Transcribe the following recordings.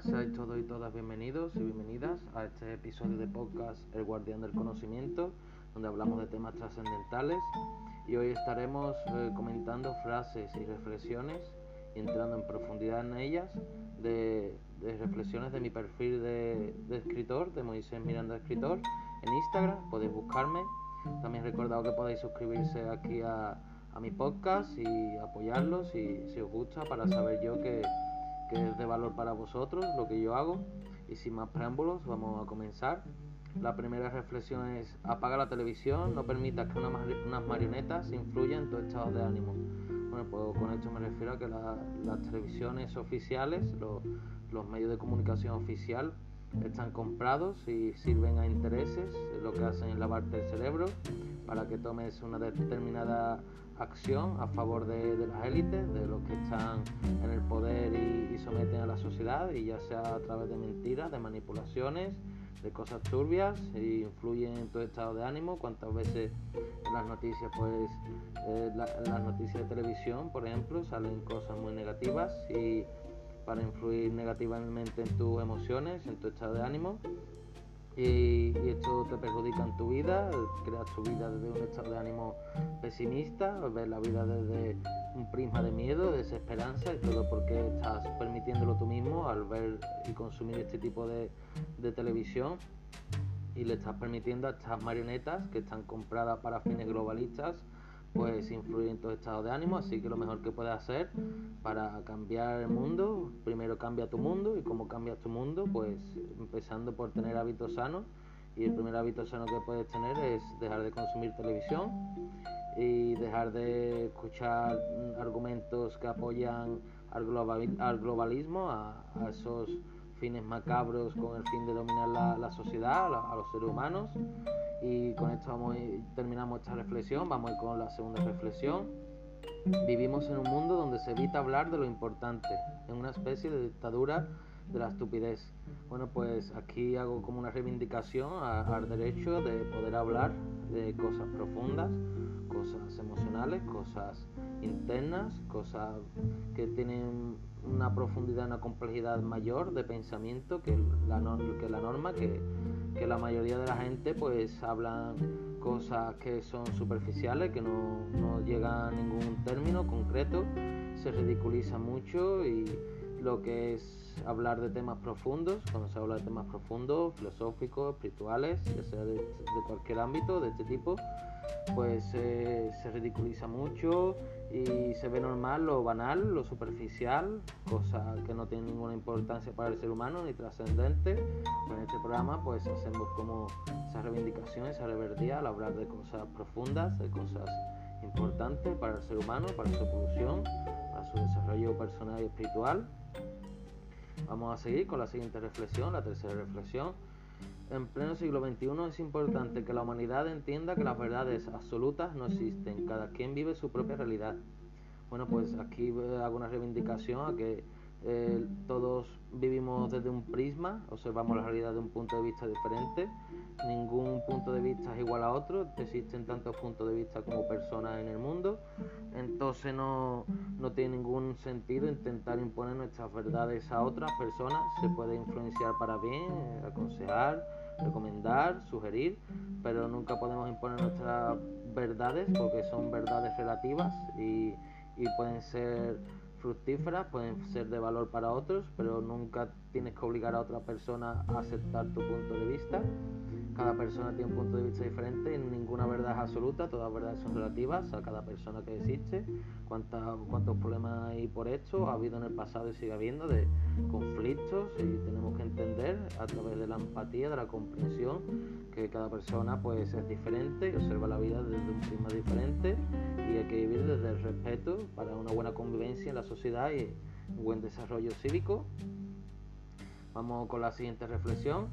buenas, seáis todos y todas bienvenidos y bienvenidas a este episodio de podcast El Guardián del Conocimiento, donde hablamos de temas trascendentales y hoy estaremos eh, comentando frases y reflexiones y entrando en profundidad en ellas de, reflexiones de mi perfil de, escritor, de Moisés Miranda Escritor, en Instagram, podéis buscarme. También recordad que podéis suscribirse aquí a, a mi podcast y apoyarlo si, si os gusta para saber yo que que es de valor para vosotros, lo que yo hago. Y sin más preámbulos, vamos a comenzar. La primera reflexión es, apaga la televisión, no permitas que unas marionetas influyan en tu estado de ánimo. Bueno, pues con esto me refiero a que las televisiones oficiales, los medios de comunicación oficial, están comprados y sirven a intereses, lo que hacen es lavarte el cerebro para que tomes una determinada acción a favor de, las élites, de los que están en el poder y, someten a la sociedad, y ya sea a través de mentiras, de manipulaciones, de cosas turbias, e influyen en tu estado de ánimo. Cuántas veces en las noticias, pues, eh, en las noticias de televisión, por ejemplo, salen cosas muy negativas y para influir negativamente en tus emociones, en tu estado de ánimo. Y, esto te perjudica en tu vida, creas tu vida desde un estado de ánimo pesimista, ves la vida desde un prisma de miedo, de desesperanza y todo porque estás permitiéndolo tú mismo al ver y consumir este tipo de, de televisión. Y le estás permitiendo a estas marionetas que están compradas para fines globalistas pues influir en tu estado de ánimo, así que lo mejor que puedes hacer para cambiar el mundo, primero cambia tu mundo y cómo cambias tu mundo, pues empezando por tener hábitos sanos y el primer hábito sano que puedes tener es dejar de consumir televisión y dejar de escuchar argumentos que apoyan al, globalismo, a, esos fines macabros con el fin de dominar la, sociedad, a los seres humanos y con esto vamos terminamos esta reflexión, vamos a ir con la segunda reflexión. Vivimos en un mundo donde se evita hablar de lo importante, en una especie de dictadura de la estupidez. Bueno, pues aquí hago como una reivindicación al derecho de poder hablar de cosas profundas, cosas emocionales, cosas internas, cosas que tienen una profundidad, una complejidad mayor de pensamiento que la, norma, que que la mayoría de la gente pues hablan cosas que son superficiales, que no, no llegan a ningún término concreto, se ridiculiza mucho y lo que es hablar de temas profundos, cuando se habla de temas profundos, filosóficos, espirituales, ya sea de, cualquier ámbito, de este tipo, pues eh, se ridiculiza mucho y se ve normal lo banal, lo superficial, cosas que no tienen ninguna importancia para el ser humano ni trascendente. Pues en este programa pues hacemos como esa reivindicación, esa reverdía al hablar de cosas profundas, de cosas importantes para el ser humano, para su evolución, desarrollo personal y espiritual. Vamos a seguir con la siguiente reflexión, la tercera reflexión. En pleno siglo XXI es importante que la humanidad entienda que las verdades absolutas no existen, cada quien vive su propia realidad. Bueno, pues aquí hago una reivindicación a que eh, todos vivimos desde un prisma, observamos la realidad de un punto de vista diferente, ningún punto de vista es igual a otro, existen tantos puntos de vista como personas en el mundo, entonces no, no tiene ningún sentido intentar imponer nuestras verdades a otras personas, se puede influenciar para bien, aconsejar, recomendar, sugerir, pero nunca podemos imponer nuestras verdades porque son verdades relativas y, y pueden ser fructíferas, pueden ser de valor para otros, pero nunca tienes que obligar a otra persona a aceptar tu punto de vista. Cada persona tiene un punto de vista diferente, ninguna verdad es absoluta, todas verdades son relativas a cada persona que existe. ¿Cuántos problemas hay por esto? Ha habido en el pasado y sigue habiendo de conflictos y tenemos que entender a través de la empatía, de la comprensión, que cada persona pues es diferente observa la vida desde un prisma diferente y hay que vivir desde el respeto para una buena convivencia en la sociedad y un buen desarrollo cívico Vamos con la siguiente reflexión.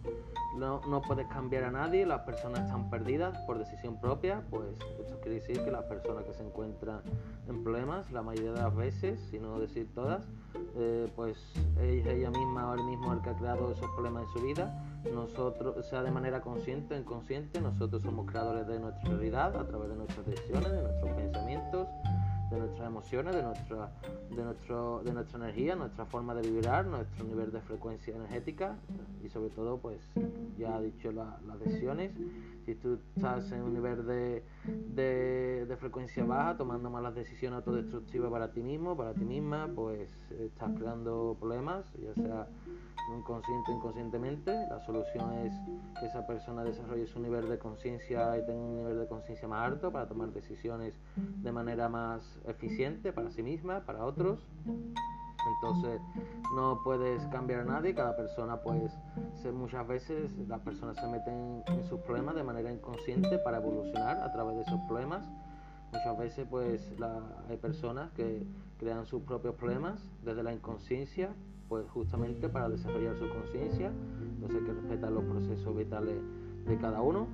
No, no, puedes cambiar a nadie, las personas están perdidas por decisión propia, pues esto quiere decir que las personas que se encuentran en problemas, la mayoría de las veces, si no decir todas, eh, pues ella, ella misma o él mismo el que ha creado esos problemas en su vida. Nosotros, sea de manera consciente o inconsciente, nosotros somos creadores de nuestra realidad a través de nuestras decisiones, de nuestros pensamientos, nuestras emociones, de nuestra, de, nuestro, de nuestra energía, nuestra forma de vibrar, nuestro nivel de frecuencia energética y sobre todo, pues ya he dicho las decisiones. Si tú estás en un nivel de, de, frecuencia baja, tomando malas decisiones autodestructivas para ti mismo, para ti misma, pues estás creando problemas, ya sea inconsciente o inconscientemente. La solución es que esa persona desarrolle su nivel de conciencia y tenga un nivel de conciencia más alto para tomar decisiones de manera más para sí misma, para otros. Entonces no puedes cambiar a nadie, cada persona pues muchas veces las personas se meten en sus problemas de manera inconsciente para evolucionar a través de esos problemas. Muchas veces pues hay personas que crean sus propios problemas desde la inconsciencia pues justamente para desarrollar su conciencia, entonces hay que respetar los procesos vitales de cada uno.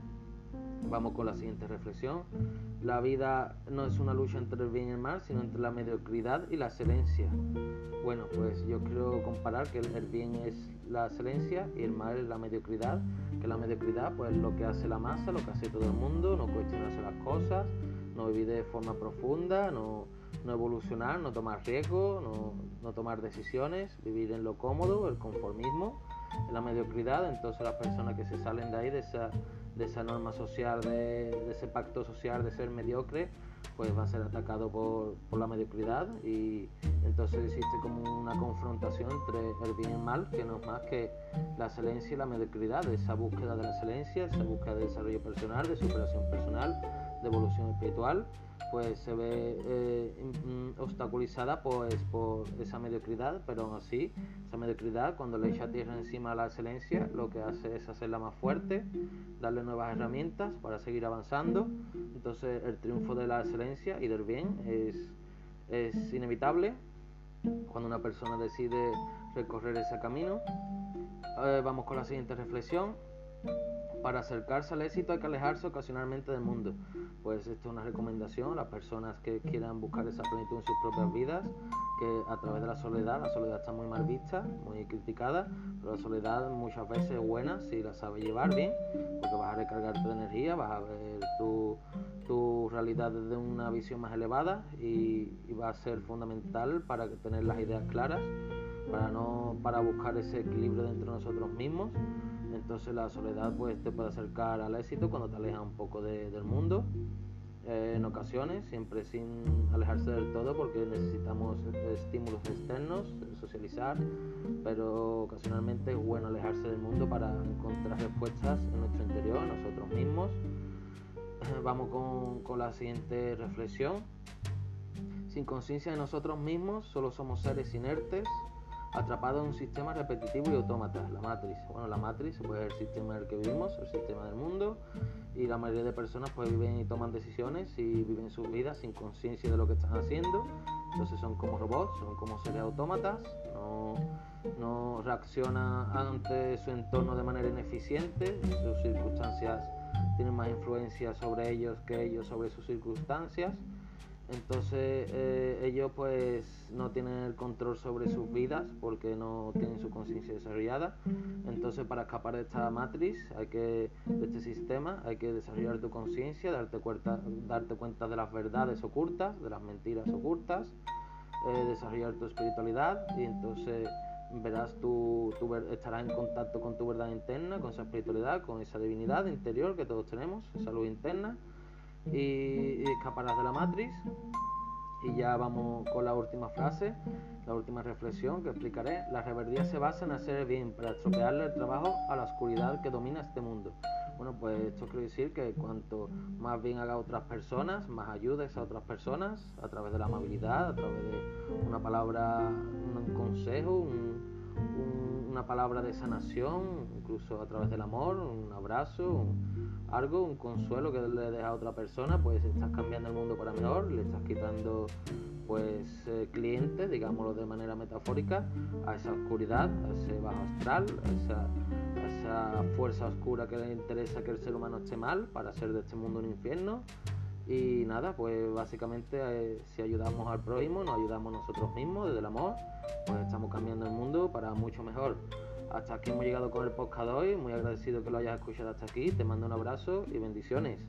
Vamos con la siguiente reflexión. La vida no es una lucha entre el bien y el mal, sino entre la mediocridad y la excelencia. Bueno, pues yo quiero comparar que el bien es la excelencia y el mal es la mediocridad. Que la mediocridad, pues lo que hace la masa, lo que hace todo el mundo, no cuestionarse las cosas, no vivir de forma profunda, no, no evolucionar, no tomar riesgos, no, no, tomar decisiones, vivir en lo cómodo, el conformismo, en la mediocridad. Entonces las personas que se salen de ahí, de esa, de esa norma social, de, de ese pacto social de ser mediocre, pues va a ser atacado por, por, la mediocridad y entonces existe como una confrontación entre el bien y el mal, que no es más que la excelencia y la mediocridad, esa búsqueda de la excelencia, esa búsqueda de desarrollo personal, de superación personal, de evolución espiritual pues se ve eh, obstaculizada pues, por esa mediocridad, pero aún así, esa mediocridad cuando le echa tierra encima a la excelencia, lo que hace es hacerla más fuerte, darle nuevas herramientas para seguir avanzando. Entonces el triunfo de la excelencia y del bien es, es inevitable cuando una persona decide recorrer ese camino. Eh, vamos con la siguiente reflexión. Para acercarse al éxito hay que alejarse ocasionalmente del mundo. Pues esto es una recomendación a las personas que quieran buscar esa plenitud en sus propias vidas, que a través de la soledad, la soledad está muy mal vista, muy criticada, pero la soledad muchas veces es buena si la sabes llevar bien, porque vas a recargarte de energía, vas a ver tu, tu realidad desde una visión más elevada y, y va a ser fundamental para tener las ideas claras, para, no, para buscar ese equilibrio dentro de nosotros mismos entonces la soledad pues te puede acercar al éxito cuando te alejas un poco del mundo. Eh, en ocasiones, siempre sin alejarse del todo porque necesitamos estímulos externos, socializar, pero ocasionalmente es bueno alejarse del mundo para encontrar respuestas en nuestro interior, nosotros mismos. Vamos con, con la siguiente reflexión. Sin conciencia de nosotros mismos, solo somos seres inertes, atrapado en un sistema repetitivo y autómata, la matriz. Bueno, la matriz pues, es el sistema en el que vivimos, el sistema del mundo, y la mayoría de personas pues viven y toman decisiones y viven sus vidas sin conciencia de lo que están haciendo. Entonces son como robots, son como seres autómatas, no, no reaccionan ante su entorno de manera ineficiente, sus circunstancias tienen más influencia sobre ellos que ellos sobre sus circunstancias entonces eh, ellos pues no tienen el control sobre sus vidas porque no tienen su conciencia desarrollada. Entonces para escapar de esta matriz, hay que, de este sistema, hay que desarrollar tu conciencia, darte cuenta, darte cuenta de las verdades ocultas, de las mentiras ocultas, eh, desarrollar tu espiritualidad y entonces verás tu, tu, estarás en contacto con tu verdad interna, con esa espiritualidad, con esa divinidad interior que todos tenemos, esa luz interna y, escaparás de la matriz. Y ya vamos con la última frase, la última reflexión que explicaré. La rebeldía se basa en hacer bien para estropearle el trabajo a la oscuridad que domina este mundo. Bueno, pues esto quiere decir que cuanto más bien haga otras personas, más ayudes a otras personas a través de la amabilidad, a través de una palabra, un consejo, una palabra de sanación, incluso a través del amor, un abrazo, un, algo, un consuelo que le deja a otra persona, pues estás cambiando el mundo para mejor, le estás quitando pues eh, clientes, digámoslo de manera metafórica, a esa oscuridad, a ese bajo astral, a esa, esa fuerza oscura que le interesa que el ser humano esté mal para hacer de este mundo un infierno. Y nada, pues básicamente eh, si ayudamos al prójimo, nos ayudamos nosotros mismos desde el amor, pues estamos cambiando el mundo para mucho mejor. Hasta aquí hemos llegado con el podcast hoy. Muy agradecido que lo hayas escuchado hasta aquí. Te mando un abrazo y bendiciones.